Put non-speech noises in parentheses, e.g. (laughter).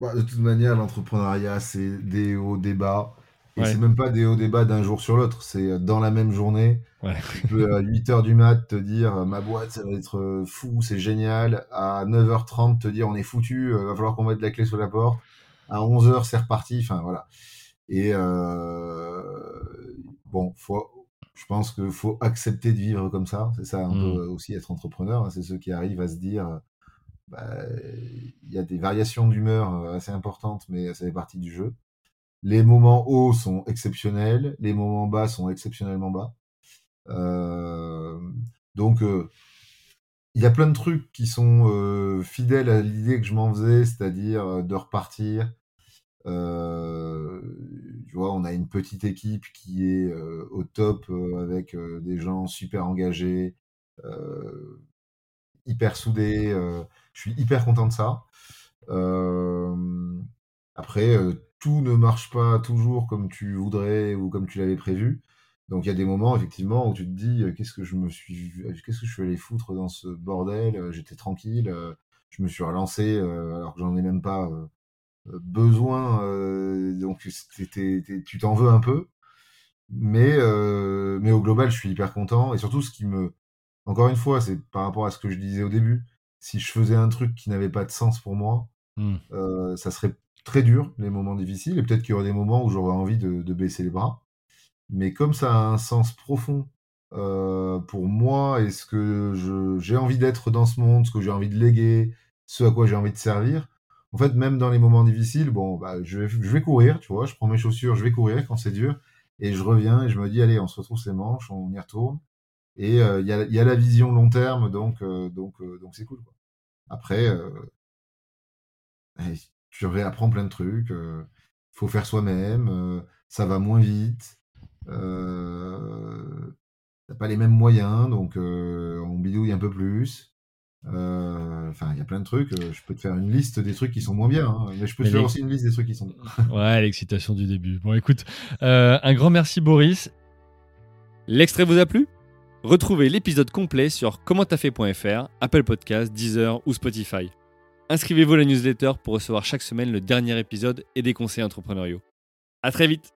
Bah, de toute manière, l'entrepreneuriat, c'est des hauts, des bas. Et Ouais. c'est même pas des hauts, des bas d'un jour sur l'autre. C'est euh, dans la même journée. Ouais. Tu peux à (laughs) 8h du mat te dire euh, ma boîte, ça va être euh, fou, c'est génial. À 9h30 te dire on est foutu, va falloir qu'on mette la clé sur la porte. À 11h, c'est reparti. Enfin, voilà. Et euh, bon, faut, je pense qu'il faut accepter de vivre comme ça. C'est ça un Mm. peu aussi être entrepreneur. hein. C'est ceux qui arrivent à se dire bah, y a des variations d'humeur euh, assez importantes, mais ça fait partie du jeu. Les moments hauts sont exceptionnels, les moments bas sont exceptionnellement bas. Euh, donc, euh, il y a plein de trucs qui sont fidèles à l'idée que je m'en faisais, c'est-à-dire de repartir. Tu vois, on a une petite équipe qui est au top avec des gens super engagés, hyper soudés. euh, je suis hyper content de ça. Euh, après, euh, tout ne marche pas toujours comme tu voudrais ou comme tu l'avais prévu. Donc il y a des moments effectivement où tu te dis qu'est-ce que je me suis qu'est-ce que je suis allé foutre dans ce bordel j'étais tranquille je me suis relancé alors que j'en ai même pas besoin donc tu t'en veux un peu mais mais au global je suis hyper content et surtout ce qui me encore une fois c'est par rapport à ce que je disais au début si je faisais un truc qui n'avait pas de sens pour moi Mm. euh, ça serait très dur, les moments difficiles, et peut-être qu'il y aurait des moments où j'aurais envie de, de baisser les bras. Mais comme ça a un sens profond euh, pour moi et ce que j'ai envie d'être dans ce monde, ce que j'ai envie de léguer, ce à quoi j'ai envie de servir, en fait, même dans les moments difficiles, bon, bah, je, vais, je vais courir, tu vois, je prends mes chaussures, je vais courir quand c'est dur, et je reviens et je me dis, allez, on se retrouve les manches, on y retourne. Et euh, il y, a, il y a la vision long terme, donc euh, donc euh, donc c'est cool. Quoi. Après, et tu réapprends plein de trucs. Il faut faire soi-même. ça va moins vite. Euh, T'as pas les mêmes moyens, donc euh, on bidouille un peu plus. Euh, Enfin, il y a plein de trucs. Je peux te faire une liste des trucs qui sont moins bien, hein, mais je peux Mais te faire aussi une liste des trucs qui sont. (laughs) Ouais, l'excitation du début. Bon, écoute, un grand merci Boris. L'extrait vous a plu? Retrouvez l'épisode complet sur commenttafait.fr, Apple Podcasts, Deezer ou Spotify. Inscrivez-vous à la newsletter pour recevoir chaque semaine le dernier épisode et des conseils entrepreneuriaux. À très vite